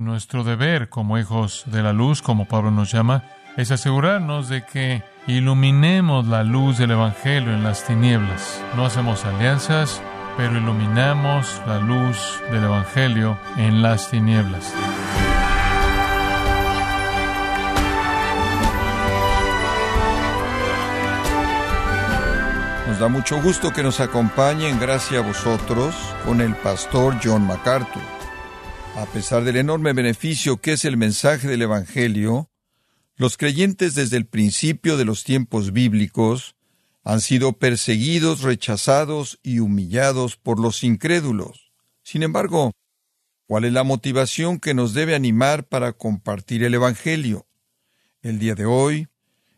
Nuestro deber como hijos de la luz, como Pablo nos llama, es asegurarnos de que iluminemos la luz del Evangelio en las tinieblas. No hacemos alianzas, pero iluminamos la luz del Evangelio en las tinieblas. Nos da mucho gusto que nos acompañen, gracias a vosotros, con el pastor John MacArthur. A pesar del enorme beneficio que es el mensaje del Evangelio, los creyentes desde el principio de los tiempos bíblicos han sido perseguidos, rechazados y humillados por los incrédulos. Sin embargo, ¿cuál es la motivación que nos debe animar para compartir el Evangelio? El día de hoy,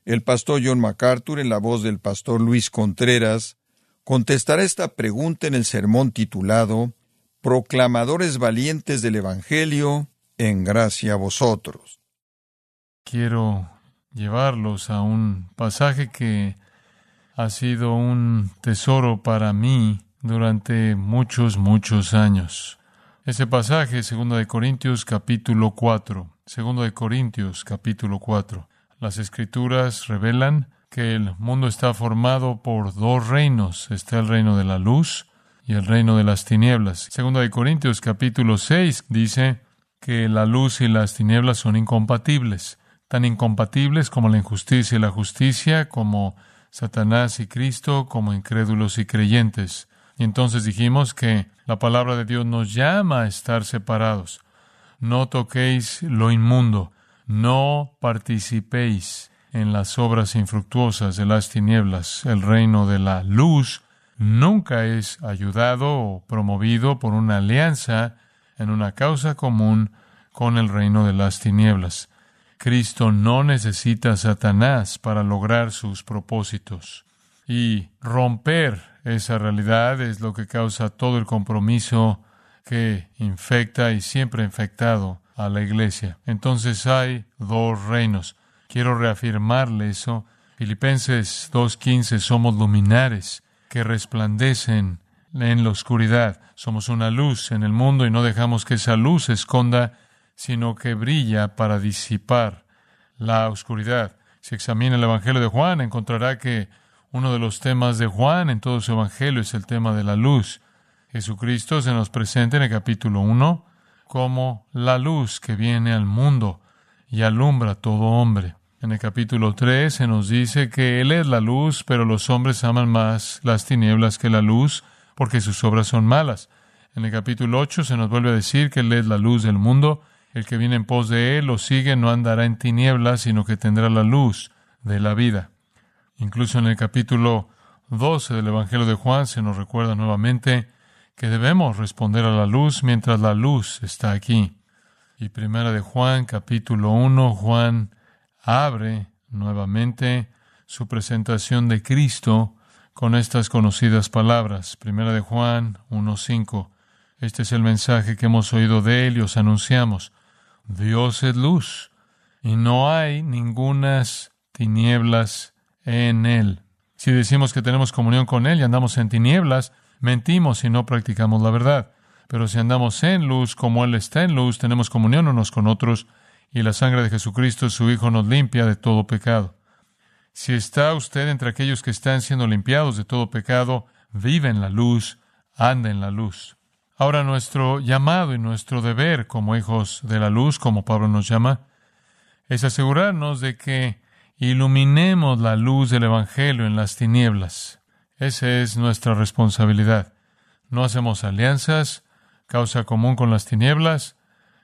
el pastor John MacArthur, en la voz del pastor Luis Contreras, contestará esta pregunta en el sermón titulado proclamadores valientes del Evangelio, en gracia a vosotros. Quiero llevarlos a un pasaje que ha sido un tesoro para mí durante muchos, muchos años. Ese pasaje, segundo de Corintios capítulo 4, segundo de Corintios capítulo 4. Las escrituras revelan que el mundo está formado por dos reinos. Está el reino de la luz y el reino de las tinieblas. Segundo de Corintios capítulo 6 dice que la luz y las tinieblas son incompatibles, tan incompatibles como la injusticia y la justicia, como Satanás y Cristo, como incrédulos y creyentes. Y entonces dijimos que la palabra de Dios nos llama a estar separados. No toquéis lo inmundo, no participéis en las obras infructuosas de las tinieblas. El reino de la luz nunca es ayudado o promovido por una alianza en una causa común con el reino de las tinieblas. Cristo no necesita a Satanás para lograr sus propósitos. Y romper esa realidad es lo que causa todo el compromiso que infecta y siempre ha infectado a la iglesia. Entonces hay dos reinos. Quiero reafirmarle eso. Filipenses 2.15 somos luminares que resplandecen en la oscuridad. Somos una luz en el mundo y no dejamos que esa luz se esconda, sino que brilla para disipar la oscuridad. Si examina el Evangelio de Juan, encontrará que uno de los temas de Juan en todo su Evangelio es el tema de la luz. Jesucristo se nos presenta en el capítulo 1 como la luz que viene al mundo y alumbra a todo hombre. En el capítulo 3 se nos dice que Él es la luz, pero los hombres aman más las tinieblas que la luz, porque sus obras son malas. En el capítulo 8 se nos vuelve a decir que Él es la luz del mundo. El que viene en pos de Él o sigue no andará en tinieblas, sino que tendrá la luz de la vida. Incluso en el capítulo 12 del Evangelio de Juan se nos recuerda nuevamente que debemos responder a la luz mientras la luz está aquí. Y primera de Juan, capítulo 1, Juan abre nuevamente su presentación de Cristo con estas conocidas palabras. Primera de Juan 1.5. Este es el mensaje que hemos oído de él y os anunciamos. Dios es luz y no hay ningunas tinieblas en él. Si decimos que tenemos comunión con él y andamos en tinieblas, mentimos y no practicamos la verdad. Pero si andamos en luz como él está en luz, tenemos comunión unos con otros y la sangre de Jesucristo, su Hijo, nos limpia de todo pecado. Si está usted entre aquellos que están siendo limpiados de todo pecado, vive en la luz, anda en la luz. Ahora nuestro llamado y nuestro deber como hijos de la luz, como Pablo nos llama, es asegurarnos de que iluminemos la luz del Evangelio en las tinieblas. Esa es nuestra responsabilidad. No hacemos alianzas, causa común con las tinieblas,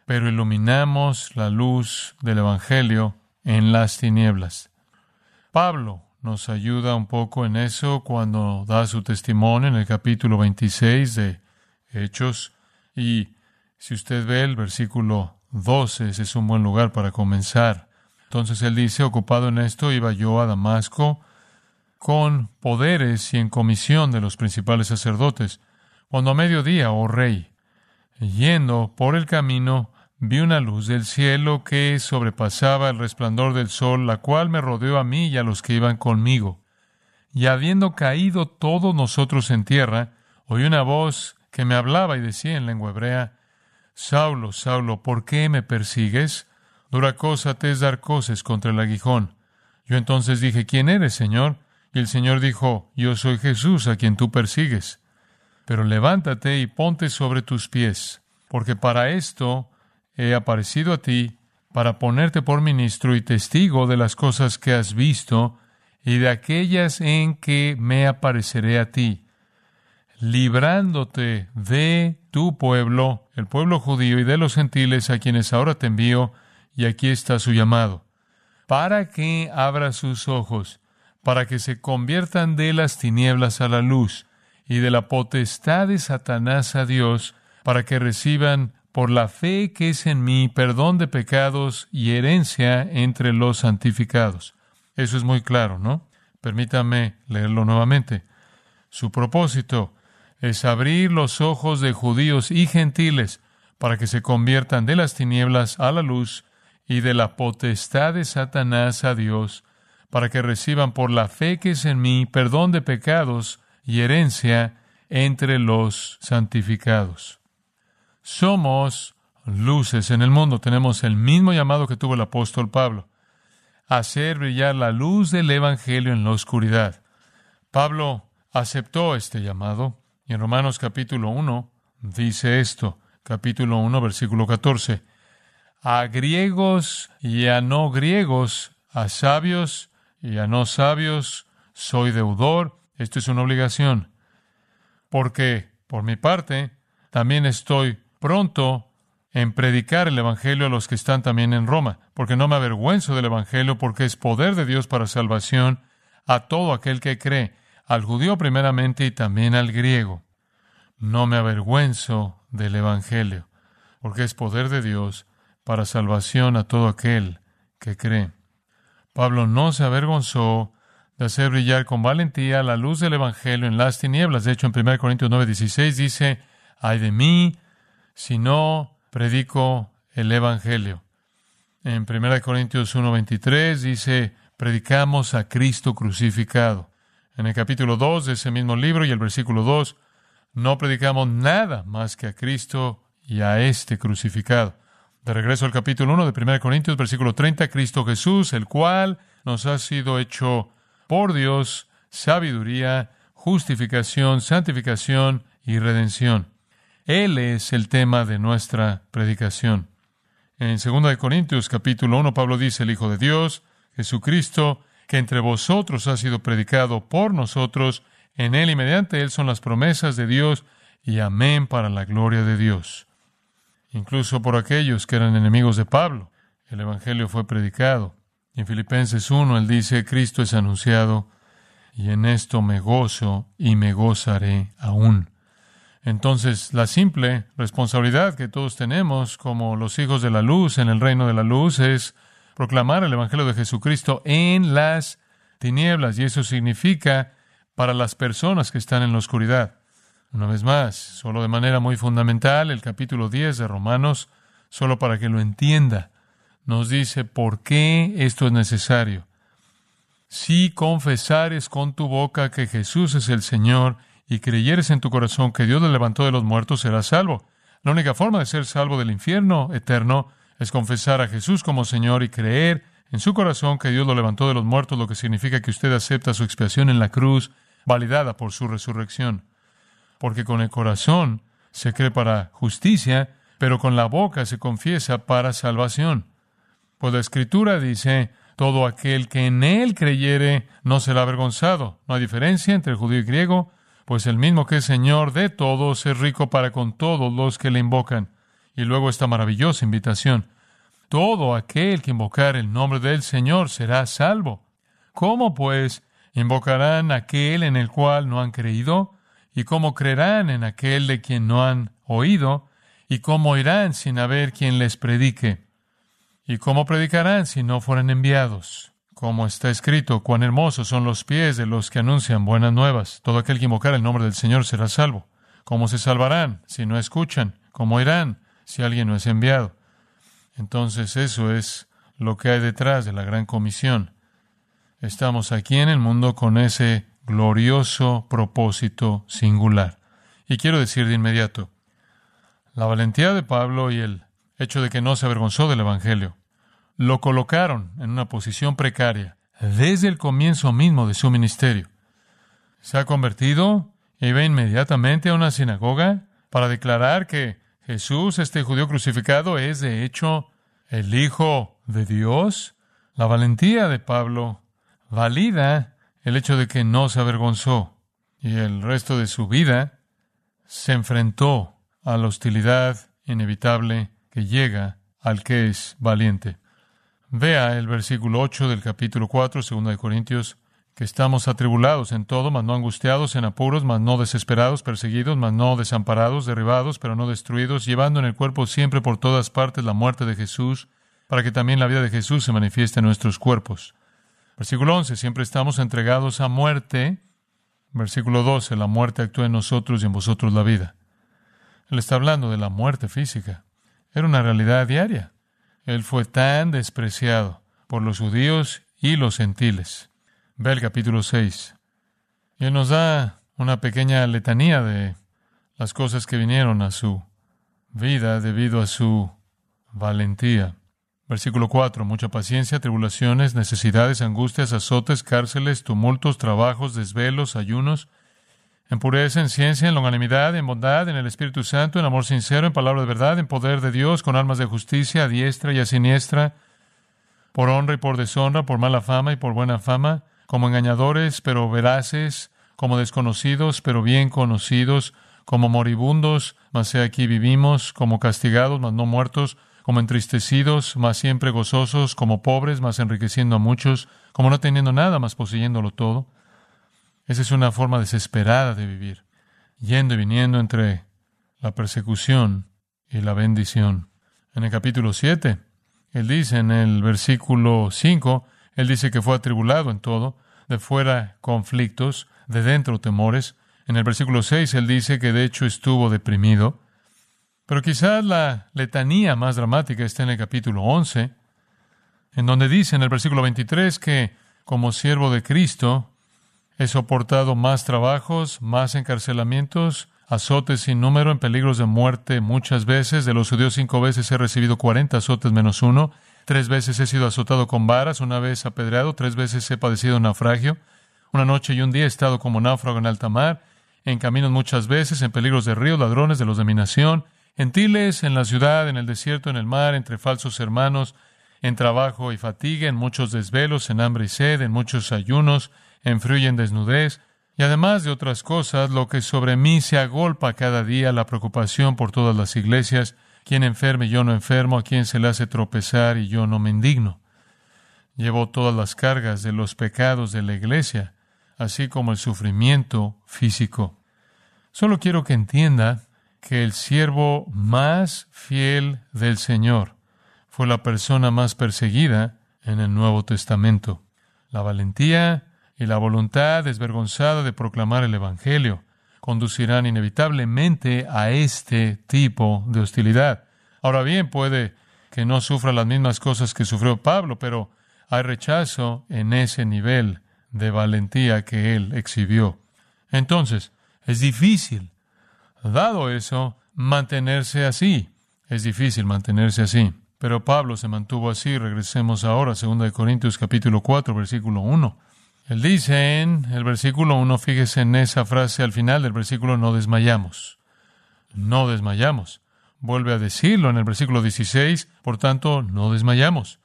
pero iluminamos la luz del Evangelio en las tinieblas. Pablo nos ayuda un poco en eso cuando da su testimonio en el capítulo 26 de Hechos. Y si usted ve el versículo 12, ese es un buen lugar para comenzar. Entonces él dice, ocupado en esto, iba yo a Damasco con poderes y en comisión de los principales sacerdotes, cuando a mediodía, oh rey, yendo por el camino, vi una luz del cielo que sobrepasaba el resplandor del sol, la cual me rodeó a mí y a los que iban conmigo. Y habiendo caído todos nosotros en tierra, oí una voz que me hablaba y decía en lengua hebrea, Saulo, Saulo, ¿por qué me persigues? Dura cosa te es dar cosas contra el aguijón. Yo entonces dije, ¿quién eres, Señor? Y el Señor dijo, Yo soy Jesús a quien tú persigues. Pero levántate y ponte sobre tus pies, porque para esto he aparecido a ti, para ponerte por ministro y testigo de las cosas que has visto y de aquellas en que me apareceré a ti, librándote de tu pueblo, el pueblo judío y de los gentiles a quienes ahora te envío, y aquí está su llamado, para que abra sus ojos para que se conviertan de las tinieblas a la luz y de la potestad de Satanás a Dios, para que reciban por la fe que es en mí perdón de pecados y herencia entre los santificados. Eso es muy claro, ¿no? Permítame leerlo nuevamente. Su propósito es abrir los ojos de judíos y gentiles para que se conviertan de las tinieblas a la luz y de la potestad de Satanás a Dios, para que reciban por la fe que es en mí perdón de pecados y herencia entre los santificados. Somos luces en el mundo. Tenemos el mismo llamado que tuvo el apóstol Pablo, hacer brillar la luz del Evangelio en la oscuridad. Pablo aceptó este llamado y en Romanos capítulo 1 dice esto, capítulo 1 versículo 14, a griegos y a no griegos, a sabios y a no sabios soy deudor. Esto es una obligación. Porque, por mi parte, también estoy pronto en predicar el Evangelio a los que están también en Roma, porque no me avergüenzo del Evangelio, porque es poder de Dios para salvación a todo aquel que cree, al judío primeramente y también al griego. No me avergüenzo del Evangelio, porque es poder de Dios para salvación a todo aquel que cree. Pablo no se avergonzó de hacer brillar con valentía la luz del Evangelio en las tinieblas. De hecho, en 1 Corintios 9, 16 dice, ay de mí si no predico el Evangelio. En 1 Corintios 1, 23 dice, predicamos a Cristo crucificado. En el capítulo 2 de ese mismo libro y el versículo 2, no predicamos nada más que a Cristo y a este crucificado. De regreso al capítulo 1 de 1 Corintios, versículo 30, Cristo Jesús, el cual nos ha sido hecho por Dios sabiduría, justificación, santificación y redención. Él es el tema de nuestra predicación. En 2 Corintios capítulo 1 Pablo dice, el Hijo de Dios, Jesucristo, que entre vosotros ha sido predicado por nosotros, en Él y mediante Él son las promesas de Dios, y amén para la gloria de Dios incluso por aquellos que eran enemigos de Pablo. El Evangelio fue predicado. En Filipenses 1 él dice, Cristo es anunciado, y en esto me gozo y me gozaré aún. Entonces, la simple responsabilidad que todos tenemos como los hijos de la luz en el reino de la luz es proclamar el Evangelio de Jesucristo en las tinieblas, y eso significa para las personas que están en la oscuridad. Una vez más, solo de manera muy fundamental, el capítulo 10 de Romanos, solo para que lo entienda, nos dice por qué esto es necesario. Si confesares con tu boca que Jesús es el Señor y creyeres en tu corazón que Dios le levantó de los muertos, serás salvo. La única forma de ser salvo del infierno eterno es confesar a Jesús como Señor y creer en su corazón que Dios lo levantó de los muertos, lo que significa que usted acepta su expiación en la cruz, validada por su resurrección porque con el corazón se cree para justicia, pero con la boca se confiesa para salvación. Pues la Escritura dice, todo aquel que en él creyere no será avergonzado. No hay diferencia entre el judío y griego, pues el mismo que es Señor de todos es rico para con todos los que le invocan. Y luego esta maravillosa invitación. Todo aquel que invocar el nombre del Señor será salvo. ¿Cómo pues invocarán aquel en el cual no han creído? ¿Y cómo creerán en aquel de quien no han oído? ¿Y cómo irán sin haber quien les predique? ¿Y cómo predicarán si no fueran enviados? Como está escrito, cuán hermosos son los pies de los que anuncian buenas nuevas. Todo aquel que invocar el nombre del Señor será salvo. ¿Cómo se salvarán si no escuchan? ¿Cómo irán si alguien no es enviado? Entonces eso es lo que hay detrás de la gran comisión. Estamos aquí en el mundo con ese glorioso propósito singular. Y quiero decir de inmediato, La valentía de Pablo y el hecho de que no se avergonzó del Evangelio lo colocaron en una posición precaria desde el comienzo mismo de su ministerio. Se ha convertido y va inmediatamente a una sinagoga para declarar que Jesús, este judío crucificado, es de hecho el Hijo de Dios. La valentía de Pablo valida el hecho de que no se avergonzó y el resto de su vida se enfrentó a la hostilidad inevitable que llega al que es valiente. Vea el versículo 8 del capítulo 4, 2 de Corintios, que estamos atribulados en todo, mas no angustiados, en apuros, mas no desesperados, perseguidos, mas no desamparados, derribados, pero no destruidos, llevando en el cuerpo siempre por todas partes la muerte de Jesús, para que también la vida de Jesús se manifieste en nuestros cuerpos. Versículo 11, siempre estamos entregados a muerte. Versículo 12, la muerte actúa en nosotros y en vosotros la vida. Él está hablando de la muerte física. Era una realidad diaria. Él fue tan despreciado por los judíos y los gentiles. Ve el capítulo 6. Y él nos da una pequeña letanía de las cosas que vinieron a su vida debido a su valentía. Versículo 4. Mucha paciencia, tribulaciones, necesidades, angustias, azotes, cárceles, tumultos, trabajos, desvelos, ayunos, en pureza, en ciencia, en longanimidad, en bondad, en el Espíritu Santo, en amor sincero, en palabra de verdad, en poder de Dios, con almas de justicia, a diestra y a siniestra, por honra y por deshonra, por mala fama y por buena fama, como engañadores, pero veraces, como desconocidos, pero bien conocidos, como moribundos, mas he aquí vivimos, como castigados, mas no muertos, como entristecidos, mas siempre gozosos, como pobres, mas enriqueciendo a muchos, como no teniendo nada, mas poseyéndolo todo esa es una forma desesperada de vivir, yendo y viniendo entre la persecución y la bendición. En el capítulo 7, él dice en el versículo 5, él dice que fue atribulado en todo, de fuera conflictos, de dentro temores. En el versículo 6, él dice que de hecho estuvo deprimido. Pero quizás la letanía más dramática está en el capítulo 11, en donde dice en el versículo 23 que como siervo de Cristo, He soportado más trabajos, más encarcelamientos, azotes sin número, en peligros de muerte muchas veces. De los judíos cinco veces he recibido cuarenta azotes menos uno. Tres veces he sido azotado con varas, una vez apedreado, tres veces he padecido naufragio. Una noche y un día he estado como náufrago en alta mar, en caminos muchas veces, en peligros de ríos, ladrones de los de mi nación, gentiles, en la ciudad, en el desierto, en el mar, entre falsos hermanos, en trabajo y fatiga, en muchos desvelos, en hambre y sed, en muchos ayunos, en frío y en desnudez, y además de otras cosas, lo que sobre mí se agolpa cada día la preocupación por todas las iglesias, quien enferme y yo no enfermo, a quien se le hace tropezar y yo no me indigno. Llevo todas las cargas de los pecados de la iglesia, así como el sufrimiento físico. Solo quiero que entienda que el siervo más fiel del Señor fue la persona más perseguida en el Nuevo Testamento. La valentía y la voluntad desvergonzada de proclamar el Evangelio conducirán inevitablemente a este tipo de hostilidad. Ahora bien, puede que no sufra las mismas cosas que sufrió Pablo, pero hay rechazo en ese nivel de valentía que él exhibió. Entonces, es difícil, dado eso, mantenerse así. Es difícil mantenerse así. Pero Pablo se mantuvo así. Regresemos ahora a 2 Corintios capítulo 4, versículo 1. Él dice en el versículo 1, fíjese en esa frase al final del versículo, no desmayamos. No desmayamos. Vuelve a decirlo en el versículo 16, por tanto, no desmayamos.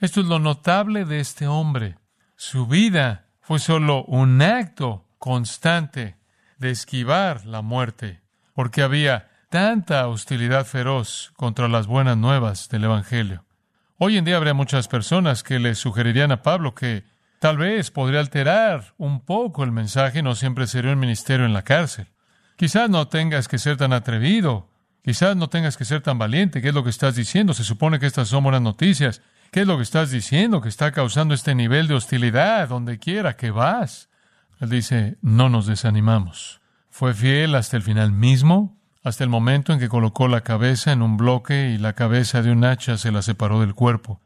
Esto es lo notable de este hombre. Su vida fue solo un acto constante de esquivar la muerte, porque había tanta hostilidad feroz contra las buenas nuevas del Evangelio. Hoy en día habría muchas personas que le sugerirían a Pablo que Tal vez podría alterar un poco el mensaje, no siempre sería un ministerio en la cárcel. Quizás no tengas que ser tan atrevido, quizás no tengas que ser tan valiente. ¿Qué es lo que estás diciendo? Se supone que estas son buenas noticias. ¿Qué es lo que estás diciendo que está causando este nivel de hostilidad donde quiera que vas? Él dice, no nos desanimamos. Fue fiel hasta el final mismo, hasta el momento en que colocó la cabeza en un bloque y la cabeza de un hacha se la separó del cuerpo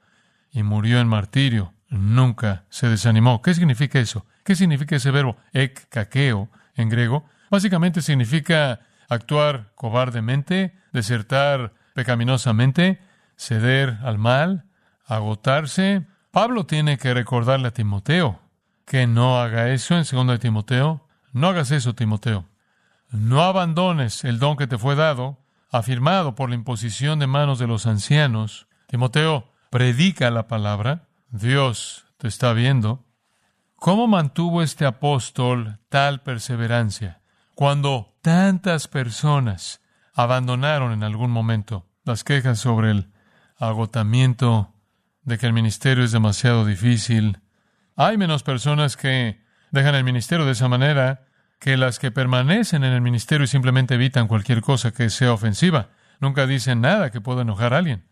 y murió en martirio nunca se desanimó. ¿Qué significa eso? ¿Qué significa ese verbo ek kakeo en griego? Básicamente significa actuar cobardemente, desertar pecaminosamente, ceder al mal, agotarse. Pablo tiene que recordarle a Timoteo que no haga eso en 2 de Timoteo. No hagas eso, Timoteo. No abandones el don que te fue dado, afirmado por la imposición de manos de los ancianos. Timoteo, predica la palabra. Dios te está viendo. ¿Cómo mantuvo este apóstol tal perseverancia cuando tantas personas abandonaron en algún momento las quejas sobre el agotamiento, de que el ministerio es demasiado difícil? Hay menos personas que dejan el ministerio de esa manera que las que permanecen en el ministerio y simplemente evitan cualquier cosa que sea ofensiva. Nunca dicen nada que pueda enojar a alguien.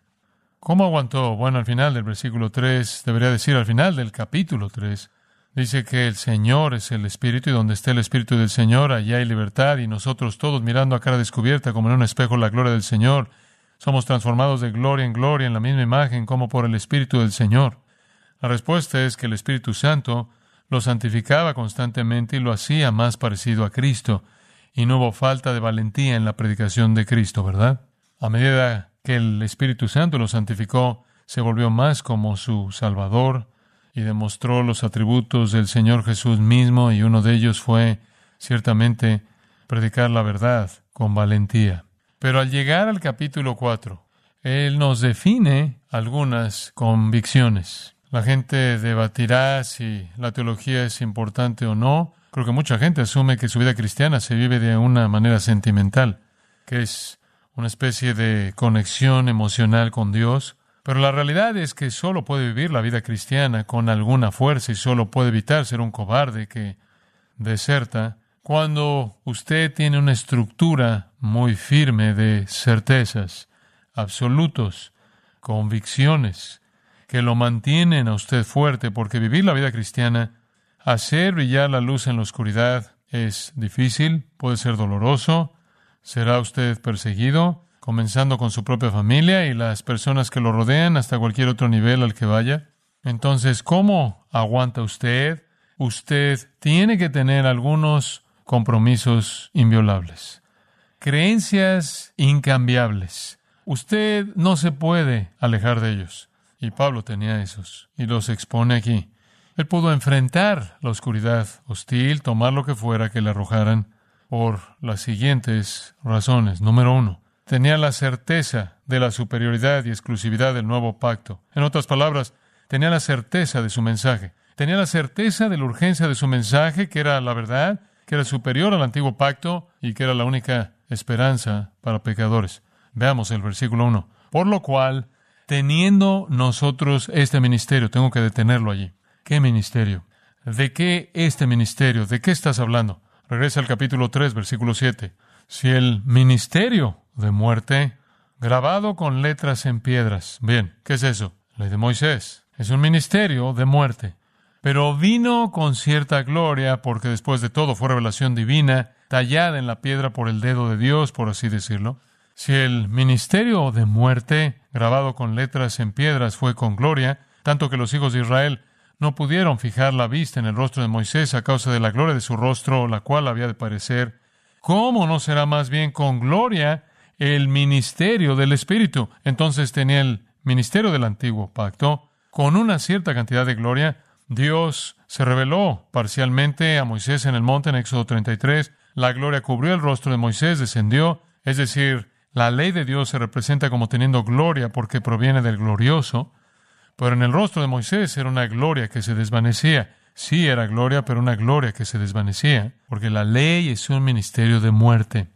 ¿Cómo aguantó? Bueno, al final del versículo 3, debería decir al final del capítulo 3, dice que el Señor es el Espíritu y donde esté el Espíritu del Señor, allá hay libertad y nosotros todos mirando a cara descubierta como en un espejo la gloria del Señor, somos transformados de gloria en gloria en la misma imagen como por el Espíritu del Señor. La respuesta es que el Espíritu Santo lo santificaba constantemente y lo hacía más parecido a Cristo, y no hubo falta de valentía en la predicación de Cristo, ¿verdad? A medida que el Espíritu Santo lo santificó, se volvió más como su Salvador y demostró los atributos del Señor Jesús mismo y uno de ellos fue ciertamente predicar la verdad con valentía. Pero al llegar al capítulo 4, Él nos define algunas convicciones. La gente debatirá si la teología es importante o no. Creo que mucha gente asume que su vida cristiana se vive de una manera sentimental, que es una especie de conexión emocional con Dios, pero la realidad es que solo puede vivir la vida cristiana con alguna fuerza y solo puede evitar ser un cobarde que deserta cuando usted tiene una estructura muy firme de certezas, absolutos, convicciones, que lo mantienen a usted fuerte, porque vivir la vida cristiana, hacer brillar la luz en la oscuridad, es difícil, puede ser doloroso, será usted perseguido, comenzando con su propia familia y las personas que lo rodean hasta cualquier otro nivel al que vaya. Entonces, ¿cómo aguanta usted? Usted tiene que tener algunos compromisos inviolables, creencias incambiables. Usted no se puede alejar de ellos. Y Pablo tenía esos y los expone aquí. Él pudo enfrentar la oscuridad hostil, tomar lo que fuera que le arrojaran, por las siguientes razones. Número uno, tenía la certeza de la superioridad y exclusividad del nuevo pacto. En otras palabras, tenía la certeza de su mensaje. Tenía la certeza de la urgencia de su mensaje, que era la verdad, que era superior al antiguo pacto y que era la única esperanza para pecadores. Veamos el versículo 1. Por lo cual, teniendo nosotros este ministerio, tengo que detenerlo allí. ¿Qué ministerio? ¿De qué este ministerio? ¿De qué estás hablando? Regresa al capítulo 3, versículo 7. Si el ministerio de muerte, grabado con letras en piedras. Bien, ¿qué es eso? Ley de Moisés. Es un ministerio de muerte. Pero vino con cierta gloria, porque después de todo fue revelación divina, tallada en la piedra por el dedo de Dios, por así decirlo. Si el ministerio de muerte, grabado con letras en piedras, fue con gloria, tanto que los hijos de Israel no pudieron fijar la vista en el rostro de Moisés a causa de la gloria de su rostro, la cual había de parecer. ¿Cómo no será más bien con gloria el ministerio del Espíritu? Entonces tenía el ministerio del antiguo pacto con una cierta cantidad de gloria. Dios se reveló parcialmente a Moisés en el monte en Éxodo 33. La gloria cubrió el rostro de Moisés, descendió. Es decir, la ley de Dios se representa como teniendo gloria porque proviene del glorioso. Pero en el rostro de Moisés era una gloria que se desvanecía. Sí era gloria, pero una gloria que se desvanecía, porque la ley es un ministerio de muerte.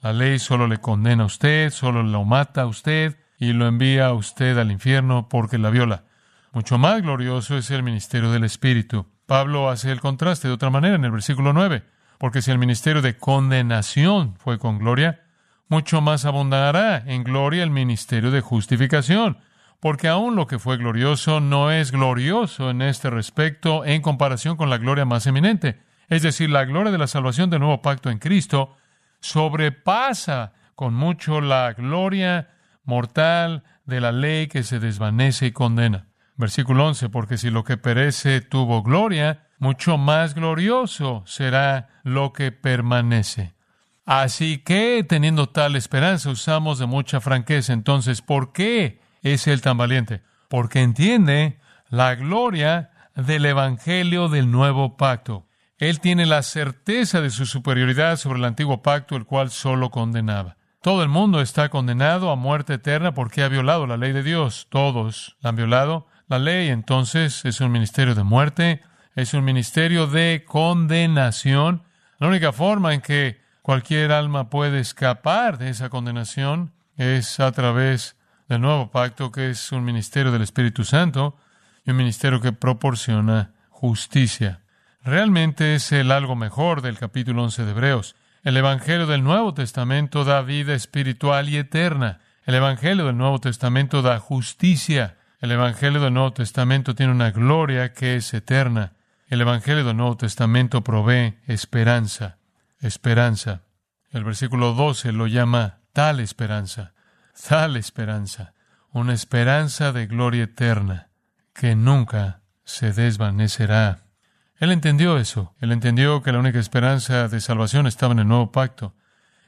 La ley solo le condena a usted, solo lo mata a usted y lo envía a usted al infierno porque la viola. Mucho más glorioso es el ministerio del Espíritu. Pablo hace el contraste de otra manera en el versículo 9, porque si el ministerio de condenación fue con gloria, mucho más abundará en gloria el ministerio de justificación porque aún lo que fue glorioso no es glorioso en este respecto en comparación con la gloria más eminente. Es decir, la gloria de la salvación del nuevo pacto en Cristo sobrepasa con mucho la gloria mortal de la ley que se desvanece y condena. Versículo 11, porque si lo que perece tuvo gloria, mucho más glorioso será lo que permanece. Así que, teniendo tal esperanza, usamos de mucha franqueza. Entonces, ¿por qué es él tan valiente? Porque entiende la gloria del Evangelio del nuevo pacto. Él tiene la certeza de su superioridad sobre el antiguo pacto, el cual solo condenaba. Todo el mundo está condenado a muerte eterna porque ha violado la ley de Dios. Todos la han violado. La ley entonces es un ministerio de muerte, es un ministerio de condenación. La única forma en que cualquier alma puede escapar de esa condenación es a través del nuevo pacto, que es un ministerio del Espíritu Santo y un ministerio que proporciona justicia. Realmente es el algo mejor del capítulo 11 de Hebreos. El Evangelio del Nuevo Testamento da vida espiritual y eterna. El Evangelio del Nuevo Testamento da justicia. El Evangelio del Nuevo Testamento tiene una gloria que es eterna. El Evangelio del Nuevo Testamento provee esperanza. Esperanza. El versículo 12 lo llama tal esperanza. Tal esperanza. Una esperanza de gloria eterna que nunca se desvanecerá. Él entendió eso. Él entendió que la única esperanza de salvación estaba en el nuevo pacto.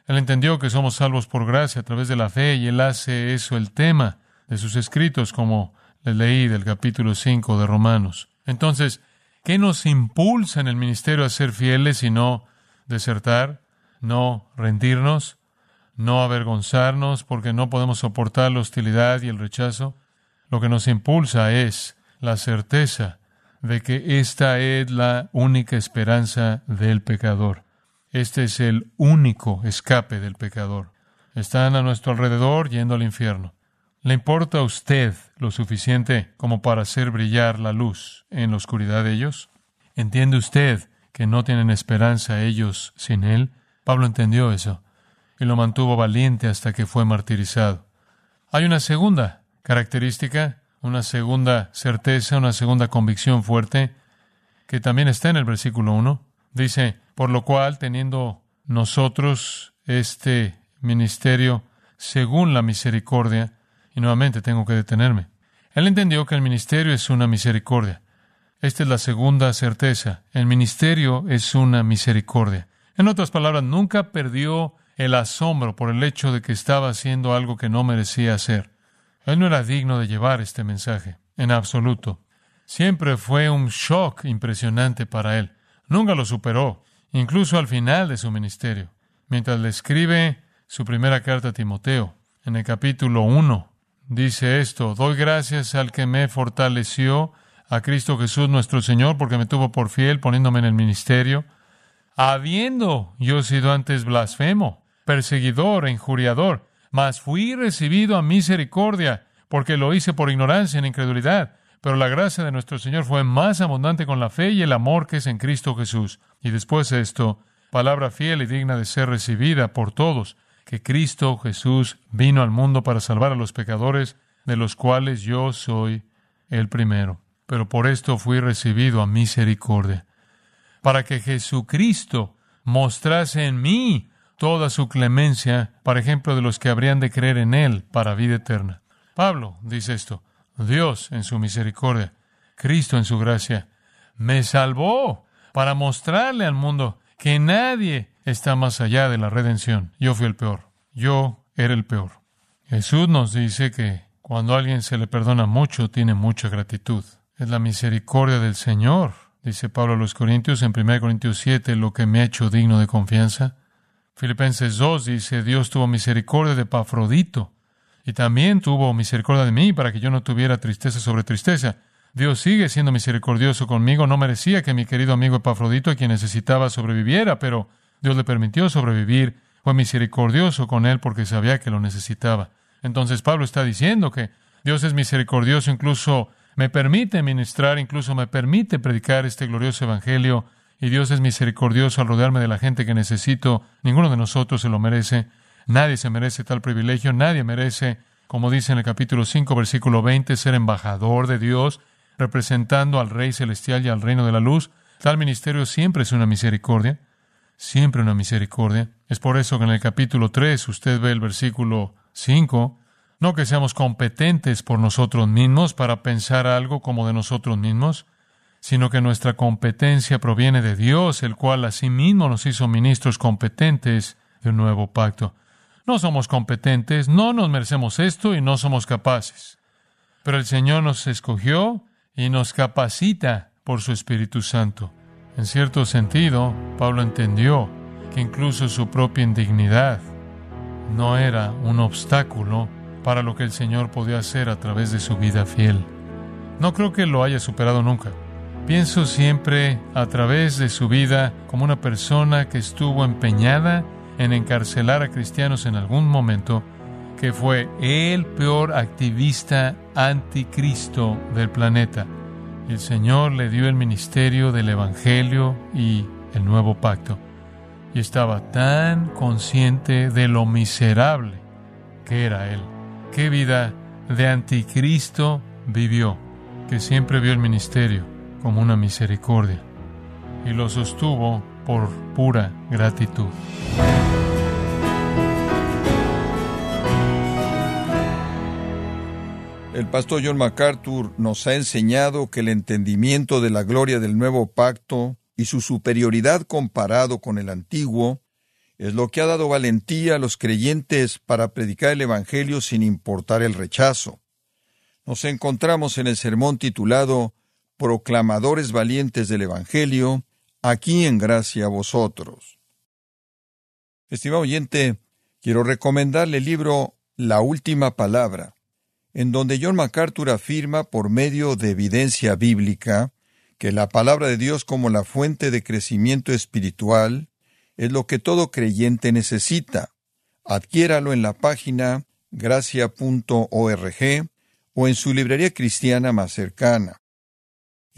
Él entendió que somos salvos por gracia a través de la fe y él hace eso el tema de sus escritos, como le leí del capítulo 5 de Romanos. Entonces, ¿qué nos impulsa en el ministerio a ser fieles y no desertar, no rendirnos, no avergonzarnos porque no podemos soportar la hostilidad y el rechazo? Lo que nos impulsa es la certeza de que esta es la única esperanza del pecador. Este es el único escape del pecador. Están a nuestro alrededor yendo al infierno. ¿Le importa a usted lo suficiente como para hacer brillar la luz en la oscuridad de ellos? ¿Entiende usted que no tienen esperanza ellos sin Él? Pablo entendió eso y lo mantuvo valiente hasta que fue martirizado. Hay una segunda característica una segunda certeza, una segunda convicción fuerte, que también está en el versículo 1. Dice, por lo cual, teniendo nosotros este ministerio según la misericordia, y nuevamente tengo que detenerme. Él entendió que el ministerio es una misericordia. Esta es la segunda certeza. El ministerio es una misericordia. En otras palabras, nunca perdió el asombro por el hecho de que estaba haciendo algo que no merecía hacer. Él no era digno de llevar este mensaje, en absoluto. Siempre fue un shock impresionante para él. Nunca lo superó, incluso al final de su ministerio. Mientras le escribe su primera carta a Timoteo, en el capítulo 1, dice esto, doy gracias al que me fortaleció, a Cristo Jesús nuestro Señor, porque me tuvo por fiel poniéndome en el ministerio, habiendo yo sido antes blasfemo, perseguidor e injuriador, mas fui recibido a misericordia, porque lo hice por ignorancia en incredulidad. Pero la gracia de nuestro Señor fue más abundante con la fe y el amor que es en Cristo Jesús. Y después de esto, palabra fiel y digna de ser recibida por todos, que Cristo Jesús vino al mundo para salvar a los pecadores, de los cuales yo soy el primero. Pero por esto fui recibido a misericordia, para que Jesucristo mostrase en mí toda su clemencia, para ejemplo de los que habrían de creer en Él para vida eterna. Pablo dice esto, Dios en su misericordia, Cristo en su gracia, me salvó para mostrarle al mundo que nadie está más allá de la redención. Yo fui el peor, yo era el peor. Jesús nos dice que cuando a alguien se le perdona mucho, tiene mucha gratitud. Es la misericordia del Señor, dice Pablo a los Corintios en 1 Corintios 7, lo que me ha hecho digno de confianza. Filipenses 2 dice, Dios tuvo misericordia de Pafrodito y también tuvo misericordia de mí para que yo no tuviera tristeza sobre tristeza. Dios sigue siendo misericordioso conmigo. No merecía que mi querido amigo Epafrodito, quien necesitaba, sobreviviera, pero Dios le permitió sobrevivir. Fue misericordioso con él porque sabía que lo necesitaba. Entonces Pablo está diciendo que Dios es misericordioso, incluso me permite ministrar, incluso me permite predicar este glorioso evangelio y Dios es misericordioso al rodearme de la gente que necesito. Ninguno de nosotros se lo merece. Nadie se merece tal privilegio. Nadie merece, como dice en el capítulo 5, versículo 20, ser embajador de Dios, representando al Rey Celestial y al reino de la luz. Tal ministerio siempre es una misericordia. Siempre una misericordia. Es por eso que en el capítulo 3 usted ve el versículo 5. No que seamos competentes por nosotros mismos para pensar algo como de nosotros mismos, sino que nuestra competencia proviene de Dios, el cual asimismo nos hizo ministros competentes de un nuevo pacto. No somos competentes, no nos merecemos esto y no somos capaces. Pero el Señor nos escogió y nos capacita por su Espíritu Santo. En cierto sentido, Pablo entendió que incluso su propia indignidad no era un obstáculo para lo que el Señor podía hacer a través de su vida fiel. No creo que lo haya superado nunca. Pienso siempre a través de su vida como una persona que estuvo empeñada en encarcelar a cristianos en algún momento, que fue el peor activista anticristo del planeta. El Señor le dio el ministerio del Evangelio y el nuevo pacto. Y estaba tan consciente de lo miserable que era él. Qué vida de anticristo vivió, que siempre vio el ministerio como una misericordia y lo sostuvo por pura gratitud. El pastor John MacArthur nos ha enseñado que el entendimiento de la gloria del nuevo pacto y su superioridad comparado con el antiguo es lo que ha dado valentía a los creyentes para predicar el Evangelio sin importar el rechazo. Nos encontramos en el sermón titulado Proclamadores valientes del Evangelio, aquí en gracia a vosotros. Estimado oyente, quiero recomendarle el libro La Última Palabra, en donde John MacArthur afirma por medio de evidencia bíblica que la palabra de Dios como la fuente de crecimiento espiritual es lo que todo creyente necesita. Adquiéralo en la página gracia.org o en su librería cristiana más cercana.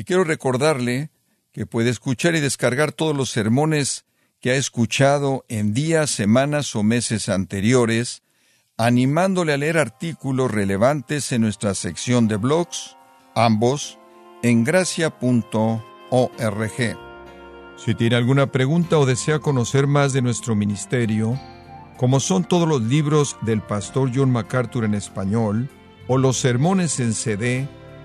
Y quiero recordarle que puede escuchar y descargar todos los sermones que ha escuchado en días, semanas o meses anteriores, animándole a leer artículos relevantes en nuestra sección de blogs, ambos en gracia.org. Si tiene alguna pregunta o desea conocer más de nuestro ministerio, como son todos los libros del pastor John MacArthur en español, o los sermones en CD